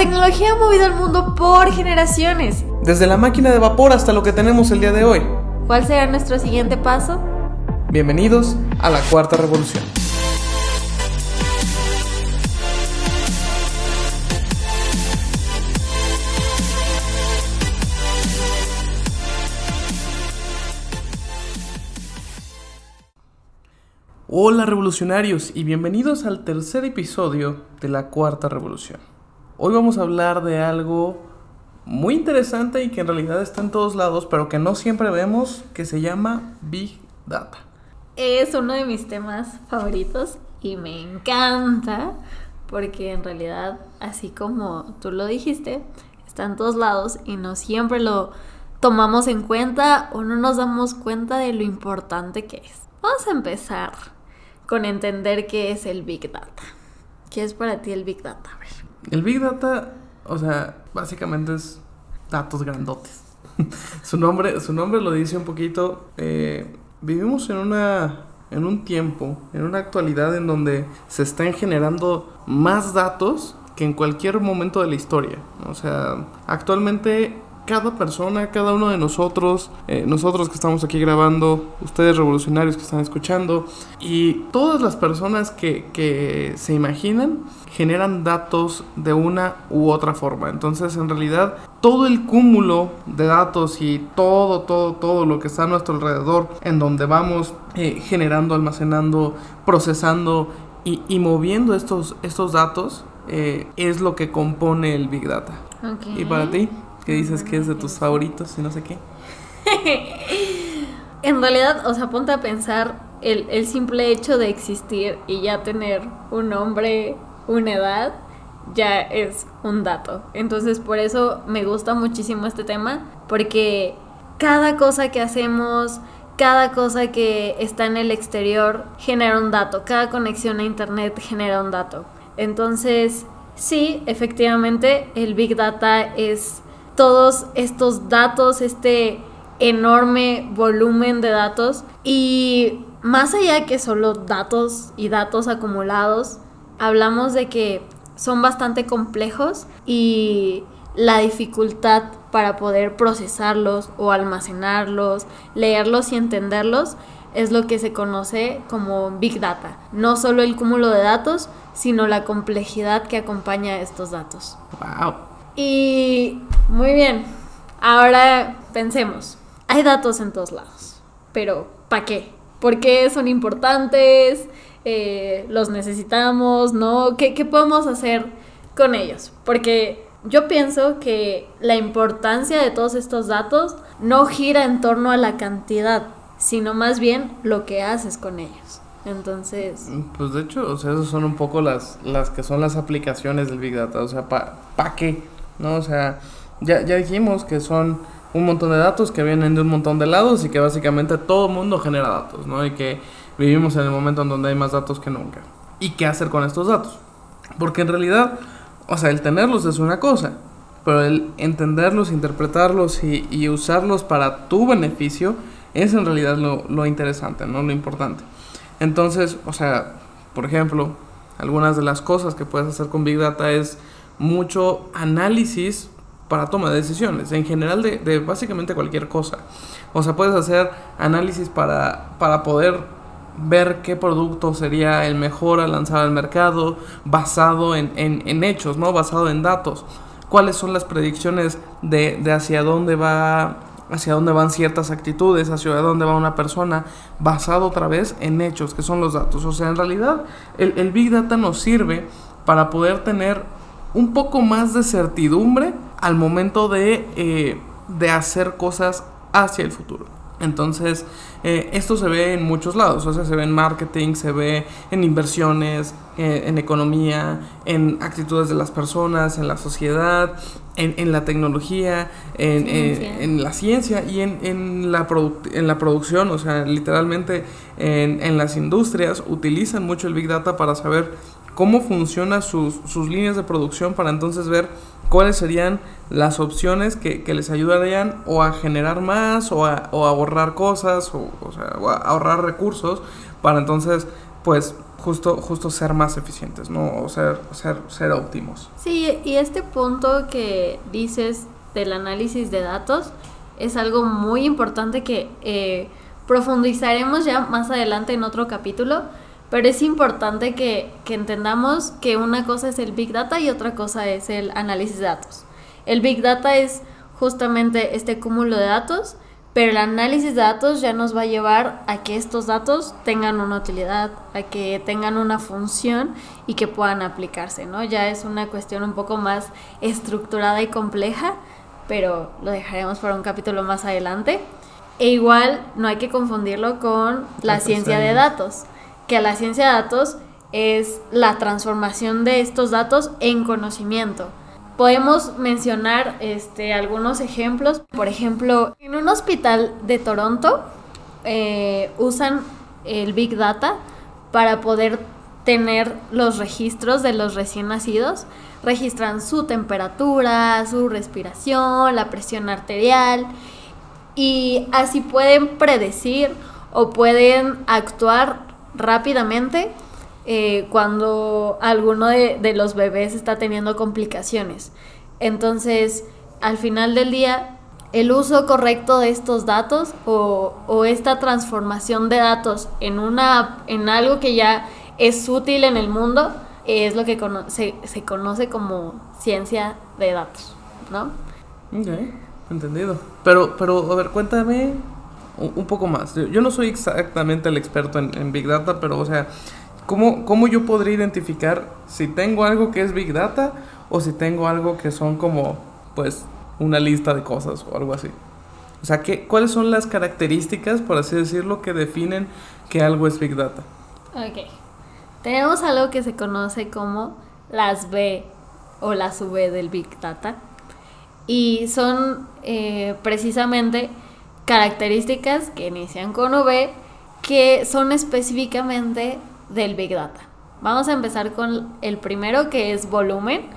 La tecnología ha movido el mundo por generaciones. Desde la máquina de vapor hasta lo que tenemos el día de hoy. ¿Cuál será nuestro siguiente paso? Bienvenidos a la Cuarta Revolución. Hola revolucionarios y bienvenidos al tercer episodio de la Cuarta Revolución. Hoy vamos a hablar de algo muy interesante y que en realidad está en todos lados, pero que no siempre vemos, que se llama Big Data. Es uno de mis temas favoritos y me encanta porque en realidad, así como tú lo dijiste, está en todos lados y no siempre lo tomamos en cuenta o no nos damos cuenta de lo importante que es. Vamos a empezar con entender qué es el Big Data. ¿Qué es para ti el Big Data? A ver. El Big Data, o sea, básicamente es datos grandotes. su, nombre, su nombre lo dice un poquito. Eh, vivimos en una en un tiempo, en una actualidad en donde se están generando más datos que en cualquier momento de la historia. O sea, actualmente cada persona, cada uno de nosotros, eh, nosotros que estamos aquí grabando, ustedes revolucionarios que están escuchando, y todas las personas que, que se imaginan generan datos de una u otra forma. Entonces, en realidad, todo el cúmulo de datos y todo, todo, todo lo que está a nuestro alrededor, en donde vamos eh, generando, almacenando, procesando y, moviendo estos, estos datos, eh, es lo que compone el Big Data. ¿Y para ti? Que dices que es de tus favoritos y no sé qué. en realidad, o sea, ponte a pensar el, el, simple hecho de existir y ya tener un nombre, una edad, ya es un dato. Entonces, por eso me gusta muchísimo este tema, porque cada cosa que hacemos, cada cosa que está en el exterior genera un dato, cada conexión a Internet genera un dato. Entonces, sí, efectivamente, el Big Data es todos estos datos, este enorme volumen de datos y más allá que solo datos y datos acumulados, hablamos de que son bastante complejos y la dificultad para poder procesarlos o almacenarlos, leerlos y entenderlos es lo que se conoce como Big Data. No solo el cúmulo de datos, sino la complejidad que acompaña a estos datos. Wow. Y muy bien, ahora pensemos, hay datos en todos lados, pero ¿para qué? ¿Por qué son importantes? Eh, ¿Los necesitamos? ¿No? ¿Qué, ¿Qué podemos hacer con ellos? Porque yo pienso que la importancia de todos estos datos no gira en torno a la cantidad, sino más bien lo que haces con ellos. Entonces... Pues de hecho, o sea, esas son un poco las, las que son las aplicaciones del Big Data. O sea, ¿para pa qué? ¿No? O sea, ya, ya dijimos que son un montón de datos que vienen de un montón de lados y que básicamente todo el mundo genera datos, ¿no? Y que vivimos en el momento en donde hay más datos que nunca. ¿Y qué hacer con estos datos? Porque en realidad, o sea, el tenerlos es una cosa, pero el entenderlos, interpretarlos y, y usarlos para tu beneficio es en realidad lo, lo interesante, ¿no? Lo importante. Entonces, o sea, por ejemplo, algunas de las cosas que puedes hacer con Big Data es mucho análisis para toma de decisiones, en general de, básicamente cualquier cosa. O sea, puedes hacer análisis para, para poder ver qué producto sería el mejor a lanzar al mercado basado en, en, hechos, ¿no? Basado en datos. ¿Cuáles son las predicciones de, de, hacia dónde va hacia dónde van ciertas actitudes, hacia dónde va una persona, basado otra vez en hechos, que son los datos. O sea, en realidad el, el Big Data nos sirve para poder tener un poco más de certidumbre al momento de, eh, de hacer cosas hacia el futuro. Entonces, eh, esto se ve en muchos lados, o sea, se ve en marketing, se ve en inversiones, eh, en economía, en actitudes de las personas, en la sociedad, en, la tecnología, en, en, la ciencia y en, en, la en la producción, o sea, literalmente en, las industrias utilizan mucho el Big Data para saber cómo funcionan sus, sus, líneas de producción para entonces ver cuáles serían las opciones que, que les ayudarían o a generar más o a, o ahorrar cosas o, o, sea, ahorrar recursos para entonces pues justo, justo ser más eficientes, ¿no? O ser, ser, ser óptimos. Sí, y este punto que dices del análisis de datos es algo muy importante que eh, profundizaremos ya más adelante en otro capítulo, pero es importante que, que entendamos que una cosa es el Big Data y otra cosa es el análisis de datos. El Big Data es justamente este cúmulo de datos pero el análisis de datos ya nos va a llevar a que estos datos tengan una utilidad, a que tengan una función y que puedan aplicarse, ¿no? Ya es una cuestión un poco más estructurada y compleja, pero lo dejaremos para un capítulo más adelante. E igual no hay que confundirlo con la ciencia de datos, que la ciencia de datos es la transformación de estos datos en conocimiento podemos mencionar este, algunos ejemplos. Por ejemplo, en un hospital de Toronto eh, usan el Big Data para poder tener los registros de los recién nacidos. Registran su temperatura, su respiración, la presión arterial y así pueden predecir o pueden actuar rápidamente eh, cuando alguno de, los bebés está teniendo complicaciones. Entonces, al final del día, el uso correcto de estos datos o, esta transformación de datos en, una, en algo que ya es útil en el mundo es lo que se, se, conoce como ciencia de datos, ¿no? Ok, entendido. Pero, pero a ver, cuéntame un, poco más. Yo no soy exactamente el experto en, Big Data, pero, o sea, ¿Cómo, yo podría identificar si tengo algo que es Big Data o si tengo algo que son como, pues, una lista de cosas o algo así? O sea, ¿qué, ¿cuáles son las características, por así decirlo, que definen que algo es Big Data? Ok. Tenemos algo que se conoce como las B o las V del Big Data. Y son eh, precisamente características que inician con V que son específicamente del Big Data. Vamos a empezar con el primero que es volumen,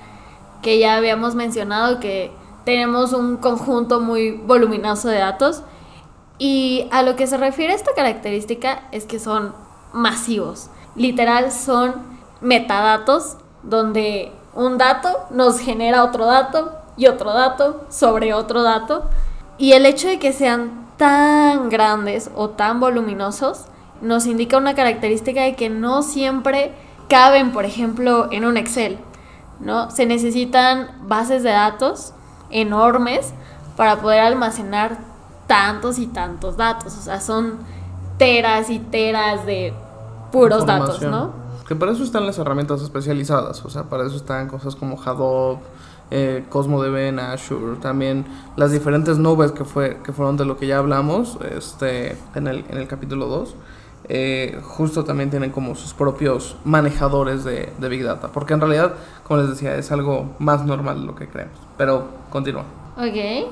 que ya habíamos mencionado que tenemos un conjunto muy voluminoso de datos y a lo que se refiere esta característica es que son masivos. Literal son metadatos donde un dato nos genera otro dato y otro dato sobre otro dato. Y el hecho de que sean tan grandes o tan voluminosos nos indica una característica de que no siempre caben, por ejemplo, en un Excel, ¿no? Se necesitan bases de datos enormes para poder almacenar tantos y tantos datos, o sea, son teras y teras de puros datos, ¿no? Que para eso están las herramientas especializadas, o sea, para eso están cosas como Hadoop, eh, CosmoDB en Azure, también las diferentes nubes que, fue, que fueron de lo que ya hablamos este, en, el, en el capítulo 2. Eh, justo también tienen como sus propios manejadores de, Big Data. Porque en realidad, como les decía, es algo más normal de lo que creemos. Pero continúa. Ok.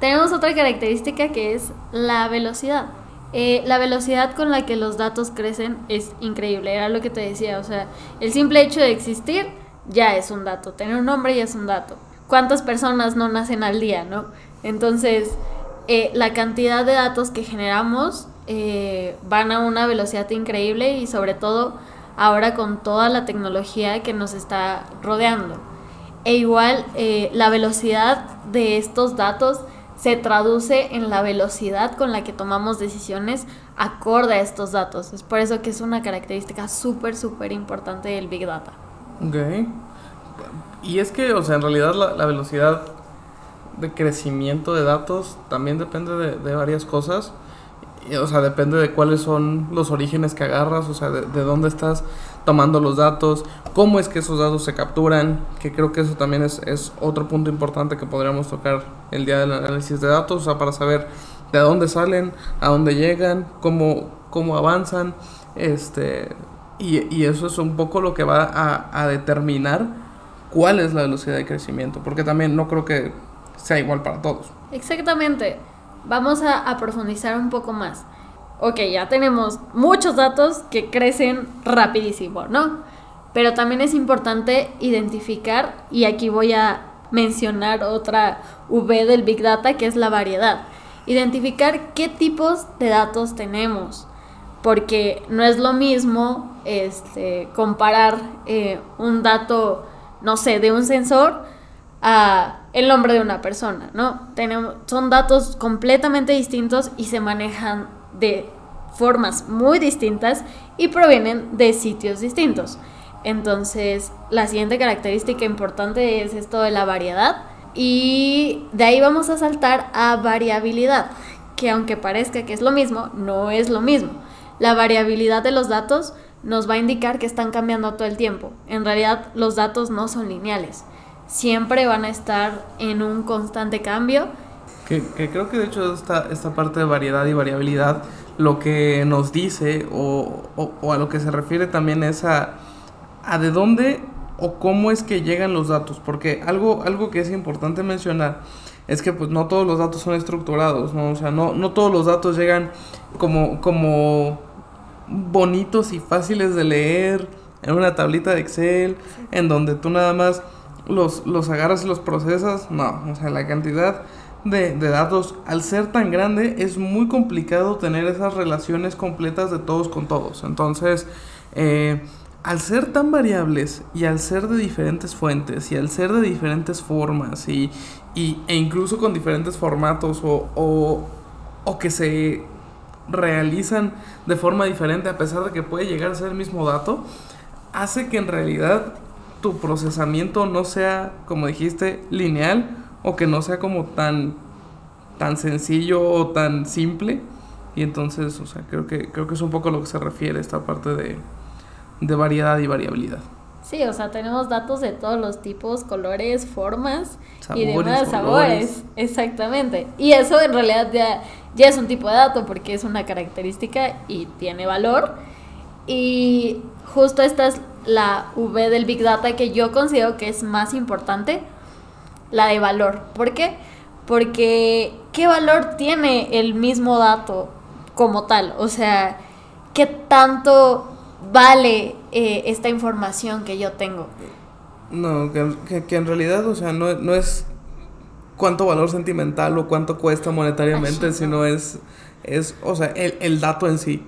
Tenemos otra característica que es la velocidad. Eh, la velocidad con la que los datos crecen es increíble. Era lo que te decía. O sea, el simple hecho de existir ya es un dato. Tener un nombre ya es un dato. ¿Cuántas personas no nacen al día, no? Entonces, eh, la cantidad de datos que generamos eh, van a una velocidad increíble y sobre todo ahora con toda la tecnología que nos está rodeando. E igual eh, la velocidad de estos datos se traduce en la velocidad con la que tomamos decisiones acorde a estos datos. Es por eso que es una característica súper, súper importante del Big Data. Ok. Y es que, o sea, en realidad la, velocidad de crecimiento de datos también depende de, de varias cosas o sea, depende de cuáles son los orígenes que agarras, o sea, de, dónde estás tomando los datos, cómo es que esos datos se capturan, que creo que eso también es, es otro punto importante que podríamos tocar el día del análisis de datos, o sea, para saber de dónde salen, a dónde llegan, cómo, cómo avanzan, este, y, y eso es un poco lo que va a, a determinar cuál es la velocidad de crecimiento, porque también no creo que sea igual para todos. Exactamente vamos a, profundizar un poco más. Ok, ya tenemos muchos datos que crecen rapidísimo, ¿no? Pero también es importante identificar, y aquí voy a mencionar otra V del Big Data, que es la variedad. Identificar qué tipos de datos tenemos. Porque no es lo mismo este, comparar eh, un dato, no sé, de un sensor a el nombre de una persona, ¿no? Tenemos, son datos completamente distintos y se manejan de formas muy distintas y provienen de sitios distintos. Entonces, la siguiente característica importante es esto de la variedad y de ahí vamos a saltar a variabilidad, que aunque parezca que es lo mismo, no es lo mismo. La variabilidad de los datos nos va a indicar que están cambiando todo el tiempo. En realidad los datos no son lineales. Siempre van a estar en un constante cambio. Que, creo que de hecho esta, esta parte de variedad y variabilidad lo que nos dice o, a lo que se refiere también es a, a de dónde o cómo es que llegan los datos. Porque algo, algo que es importante mencionar es que pues no todos los datos son estructurados, ¿no? O sea, no, no todos los datos llegan como, como bonitos y fáciles de leer en una tablita de Excel, en donde tú nada más los, los agarras y los procesas. No, o sea, la cantidad de, datos, al ser tan grande, es muy complicado tener esas relaciones completas de todos con todos. Entonces, eh, al ser tan variables y al ser de diferentes fuentes y al ser de diferentes formas y, e incluso con diferentes formatos o, o, o que se realizan de forma diferente a pesar de que puede llegar a ser el mismo dato, hace que en realidad tu procesamiento no sea, como dijiste, lineal o que no sea como tan, tan sencillo o tan simple. Y entonces, o sea, creo que, creo que es un poco lo que se refiere esta parte de, de variedad y variabilidad. Sí, o sea, tenemos datos de todos los tipos, colores, formas y demás sabores. Exactamente. Y eso en realidad ya, ya es un tipo de dato porque es una característica y tiene valor. Y justo esta es la V del Big Data que yo considero que es más importante, la de valor. ¿Por qué? Porque ¿qué valor tiene el mismo dato como tal? O sea, ¿qué tanto vale eh, esta información que yo tengo. No, que, que, en realidad, o sea, no, no, es cuánto valor sentimental o cuánto cuesta monetariamente, sino es, es, o sea, el, el dato en sí.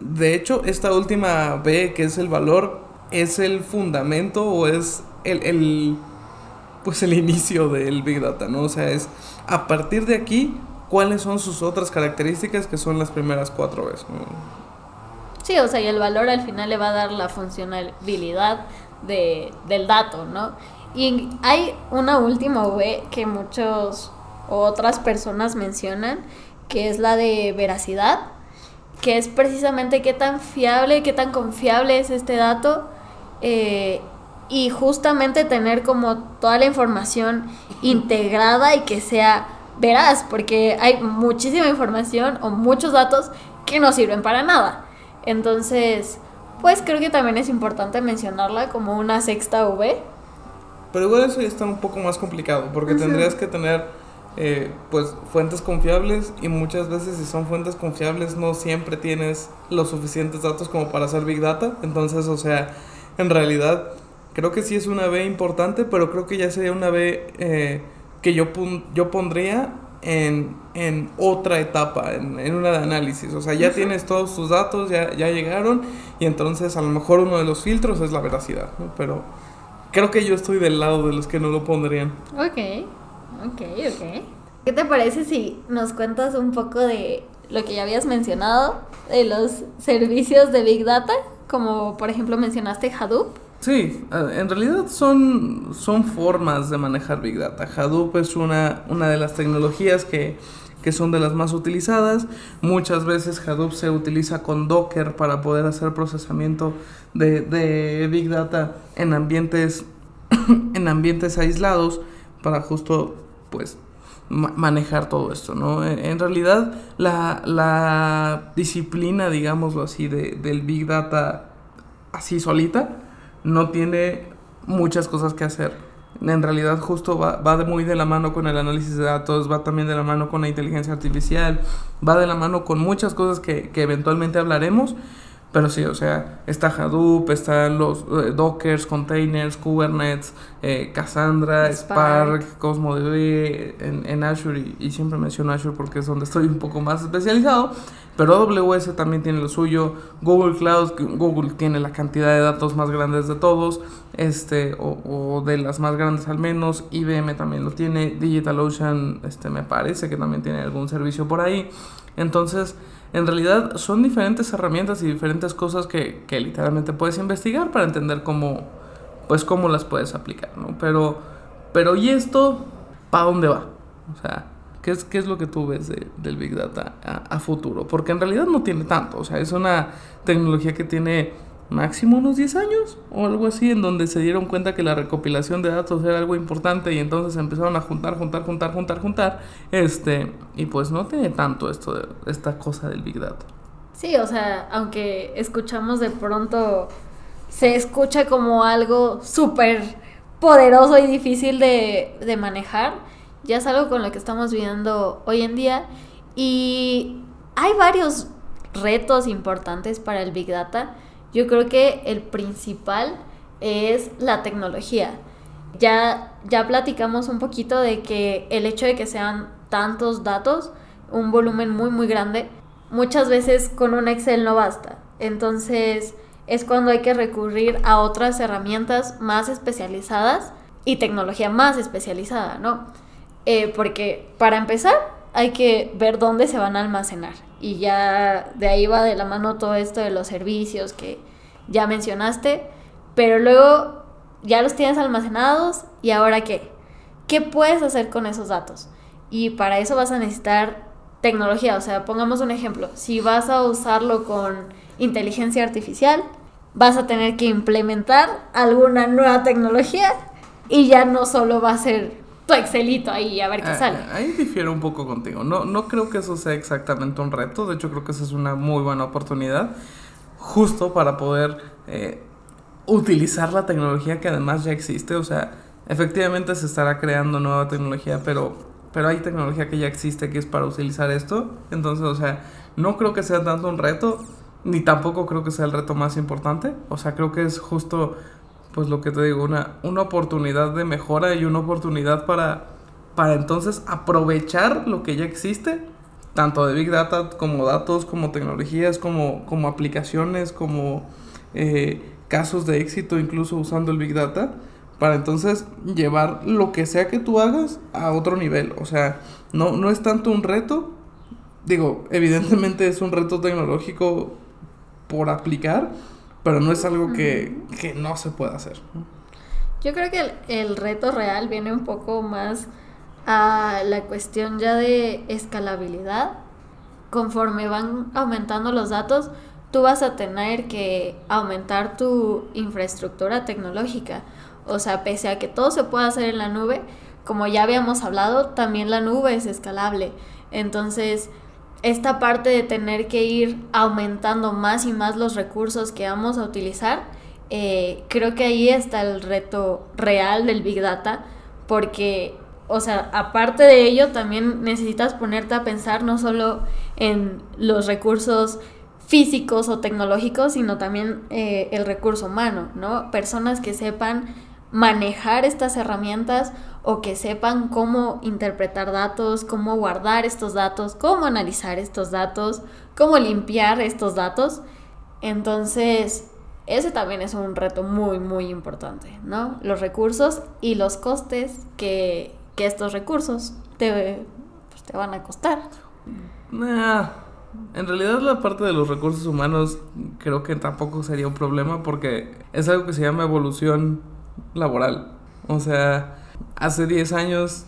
De hecho, esta última B, que es el valor, es el fundamento o es el, el, pues el inicio del Big Data, ¿no? O sea, es a partir de aquí, cuáles son sus otras características que son las primeras cuatro veces. Sí, o sea, y el valor al final le va a dar la funcionalidad de, del dato, ¿no? Y hay una última V que muchos otras personas mencionan, que es la de veracidad, que es precisamente qué tan fiable, qué tan confiable es este dato. Eh, y justamente tener como toda la información integrada y que sea veraz, porque hay muchísima información o muchos datos que no sirven para nada. Entonces, pues creo que también es importante mencionarla como una sexta V. Pero igual eso ya está un poco más complicado, porque tendrías que tener eh, pues fuentes confiables y muchas veces si son fuentes confiables no siempre tienes los suficientes datos como para hacer Big Data. Entonces, o sea, en realidad creo que sí es una B importante, pero creo que ya sería una B eh, que yo, yo pondría en, en otra etapa, en, en, una de análisis. O sea, ya tienes todos tus datos, ya, ya llegaron, y entonces a lo mejor uno de los filtros es la veracidad, ¿no? Pero creo que yo estoy del lado de los que no lo pondrían. Ok, ok, ok. ¿Qué te parece si nos cuentas un poco de lo que ya habías mencionado, de los servicios de Big Data? Como por ejemplo mencionaste Hadoop. Sí, en realidad son, son formas de manejar Big Data. Hadoop es una, una de las tecnologías que, son de las más utilizadas. Muchas veces Hadoop se utiliza con Docker para poder hacer procesamiento de, Big Data en ambientes, en ambientes aislados para justo pues manejar todo esto, ¿no? En, realidad la, la disciplina, digámoslo así, de, del Big Data así solita, no tiene muchas cosas que hacer. En realidad justo va, va muy de la mano con el análisis de datos, va también de la mano con la inteligencia artificial, va de la mano con muchas cosas que, que eventualmente hablaremos, pero sí, o sea, está Hadoop, están los eh, Dockers, containers, Kubernetes, eh, Cassandra, Spark, CosmoDB en, en Azure, y, y, siempre menciono Azure porque es donde estoy un poco más especializado. Pero AWS también tiene lo suyo, Google Cloud, Google tiene la cantidad de datos más grandes de todos, este, o, o de las más grandes al menos, IBM también lo tiene, DigitalOcean, este, me parece que también tiene algún servicio por ahí. Entonces, en realidad son diferentes herramientas y diferentes cosas que, que literalmente puedes investigar para entender cómo, pues cómo las puedes aplicar, ¿no? Pero, pero ¿y esto para dónde va? O sea, ¿qué es, qué es lo que tú ves de, del Big Data a, a, futuro? Porque en realidad no tiene tanto, o sea, es una tecnología que tiene máximo unos 10 años o algo así, en donde se dieron cuenta que la recopilación de datos era algo importante y entonces empezaron a juntar, juntar, juntar, juntar, juntar, este, y pues no tiene tanto esto de, esta cosa del Big Data. Sí, o sea, aunque escuchamos de pronto, se escucha como algo súper poderoso y difícil de, de manejar, ya es algo con lo que estamos viviendo hoy en día y hay varios retos importantes para el Big Data. Yo creo que el principal es la tecnología. Ya, ya platicamos un poquito de que el hecho de que sean tantos datos, un volumen muy muy grande, muchas veces con un Excel no basta. Entonces es cuando hay que recurrir a otras herramientas más especializadas y tecnología más especializada, ¿no? Eh, porque para empezar hay que ver dónde se van a almacenar. Y ya de ahí va de la mano todo esto de los servicios que ya mencionaste. Pero luego ya los tienes almacenados y ahora qué? ¿Qué puedes hacer con esos datos? Y para eso vas a necesitar tecnología. O sea, pongamos un ejemplo. Si vas a usarlo con inteligencia artificial, vas a tener que implementar alguna nueva tecnología y ya no solo va a ser tu Excelito ahí a ver qué Ah, sale. Ahí difiero un poco contigo. No, no creo que eso sea exactamente un reto. De hecho, creo que esa es una muy buena oportunidad. Justo para poder eh, utilizar la tecnología que además ya existe. O sea, efectivamente se estará creando nueva tecnología, pero, pero hay tecnología que ya existe que es para utilizar esto. Entonces, o sea, no creo que sea tanto un reto. Ni tampoco creo que sea el reto más importante. O sea, creo que es justo pues lo que te digo, una, una oportunidad de mejora y una oportunidad para, para entonces aprovechar lo que ya existe, tanto de Big Data como datos, como tecnologías, como, como aplicaciones, como eh, casos de éxito incluso usando el Big Data, para entonces llevar lo que sea que tú hagas a otro nivel. O sea, no, no es tanto un reto, digo, evidentemente es un reto tecnológico por aplicar, pero no es algo que, que no se pueda hacer. Yo creo que el, el, reto real viene un poco más a la cuestión ya de escalabilidad. Conforme van aumentando los datos, tú vas a tener que aumentar tu infraestructura tecnológica. O sea, pese a que todo se pueda hacer en la nube, como ya habíamos hablado, también la nube es escalable. Entonces, esta parte de tener que ir aumentando más y más los recursos que vamos a utilizar, eh, creo que ahí está el reto real del Big Data, porque, o sea, aparte de ello, también necesitas ponerte a pensar no solo en los recursos físicos o tecnológicos, sino también eh, el recurso humano, ¿no? Personas que sepan manejar estas herramientas o que sepan cómo interpretar datos, cómo guardar estos datos, cómo analizar estos datos, cómo limpiar estos datos. Entonces, ese también es un reto muy, muy importante, ¿no? Los recursos y los costes que, que estos recursos te, pues, te van a costar. Nah, en realidad la parte de los recursos humanos creo que tampoco sería un problema porque es algo que se llama evolución laboral. O sea, hace 10 años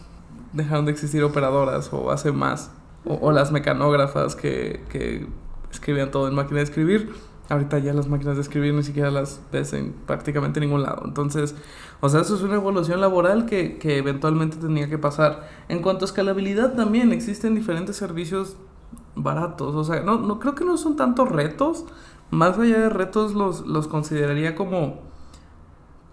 dejaron de existir operadoras o hace más. O, las mecanógrafas que, que, escribían todo en máquina de escribir. Ahorita ya las máquinas de escribir ni siquiera las ves en prácticamente ningún lado. Entonces, o sea, eso es una evolución laboral que, que eventualmente tenía que pasar. En cuanto a escalabilidad también, existen diferentes servicios baratos. O sea, no, no creo que no son tantos retos. Más allá de retos los, los consideraría como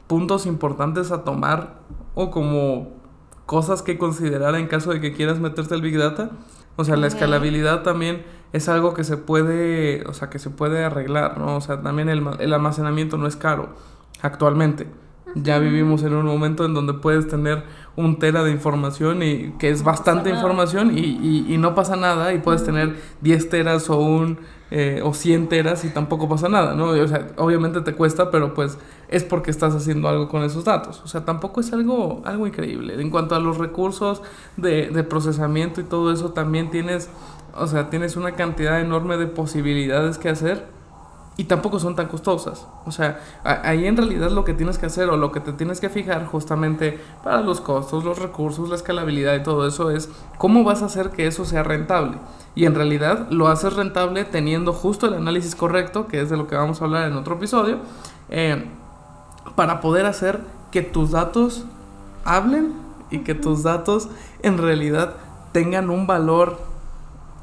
puntos importantes a tomar o como cosas que considerar en caso de que quieras meterte al Big Data. O sea, la escalabilidad también es algo que se puede, o sea, que se puede arreglar, ¿no? O sea, también el, el almacenamiento no es caro actualmente. Ya vivimos en un momento en donde puedes tener un tera de información y que es bastante información y, y, no pasa nada y puedes tener 10 teras o un eh, o 100 teras y tampoco pasa nada, ¿no? O sea, obviamente te cuesta, pero pues es porque estás haciendo algo con esos datos. O sea, tampoco es algo, algo increíble. En cuanto a los recursos de, de procesamiento y todo eso, también tienes, o sea, tienes una cantidad enorme de posibilidades que hacer y tampoco son tan costosas. O sea, ahí en realidad lo que tienes que hacer o lo que te tienes que fijar justamente para los costos, los recursos, la escalabilidad y todo eso es cómo vas a hacer que eso sea rentable. Y en realidad lo haces rentable teniendo justo el análisis correcto, que es de lo que vamos a hablar en otro episodio, eh, para poder hacer que tus datos hablen y que tus datos en realidad tengan un valor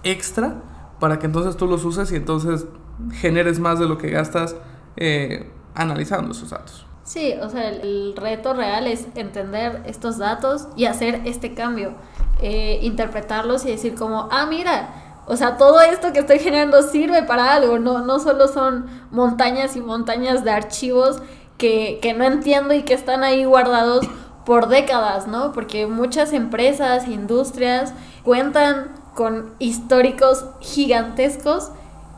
extra para que entonces tú los uses y entonces generes más de lo que gastas eh, analizando esos datos. Sí, o sea, el, reto real es entender estos datos y hacer este cambio, eh, interpretarlos y decir como, ah, mira, o sea, todo esto que estoy generando sirve para algo, no, no solo son montañas y montañas de archivos que, que no entiendo y que están ahí guardados por décadas, ¿no? Porque muchas empresas, industrias cuentan con históricos gigantescos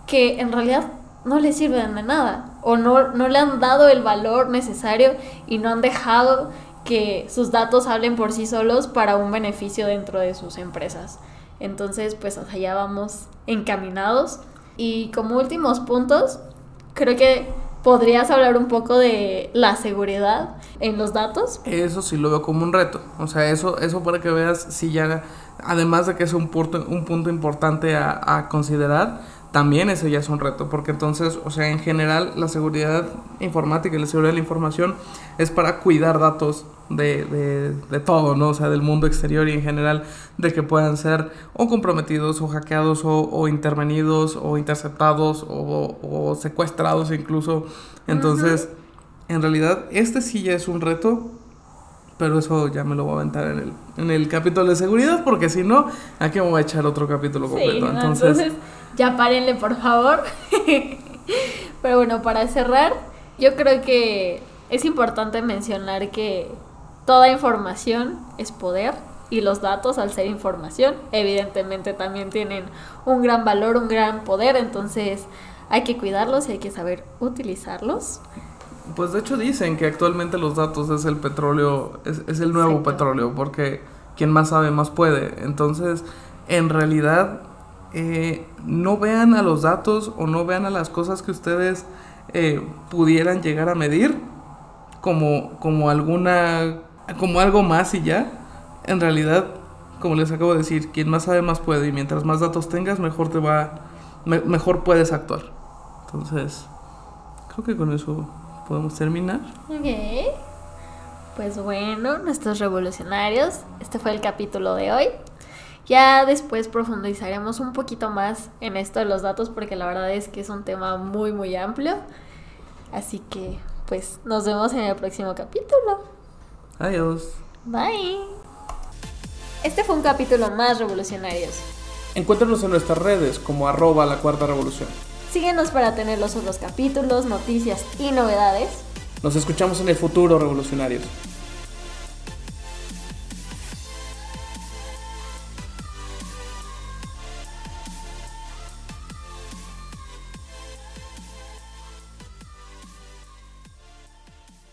que en realidad no le sirven de nada o no, no le han dado el valor necesario y no han dejado que sus datos hablen por sí solos para un beneficio dentro de sus empresas. Entonces, pues allá vamos encaminados. Y como últimos puntos, creo que podrías hablar un poco de la seguridad en los datos. Eso sí lo veo como un reto. O sea, eso, eso para que veas si ya, además de que es un punto, un punto importante a, a considerar, también ese ya es un reto, porque entonces, o sea, en general la seguridad informática y la seguridad de la información es para cuidar datos de, de, de, todo, ¿no? O sea, del mundo exterior y en general de que puedan ser o comprometidos o hackeados o, o intervenidos o interceptados o, o secuestrados incluso. Entonces, en realidad, este sí ya es un reto, pero eso ya me lo voy a aventar en el, en el capítulo de seguridad, porque si no, aquí me voy a echar otro capítulo completo. entonces ya párenle, por favor. Pero bueno, para cerrar, yo creo que es importante mencionar que toda información es poder y los datos, al ser información, evidentemente también tienen un gran valor, un gran poder, entonces hay que cuidarlos y hay que saber utilizarlos. Pues de hecho dicen que actualmente los datos es el petróleo, es, el nuevo petróleo, porque quien más sabe más puede. Entonces, en realidad eh, no vean a los datos o no vean a las cosas que ustedes eh, pudieran llegar a medir como, como alguna como algo más y ya. En realidad como les acabo de decir quien más sabe más puede. Y mientras más datos tengas mejor te va mejor puedes actuar. Entonces creo que con eso podemos terminar ok pues bueno nuestros revolucionarios este fue el capítulo de hoy ya después profundizaremos un poquito más en esto de los datos porque la verdad es que es un tema muy muy amplio. Así que pues nos vemos en el próximo capítulo. Adiós. Bye. Este fue un capítulo más revolucionarios. Encuéntranos en nuestras redes como arroba la cuarta revolución. Síguenos para tener los otros capítulos, noticias y novedades. Nos escuchamos en el futuro, revolucionarios.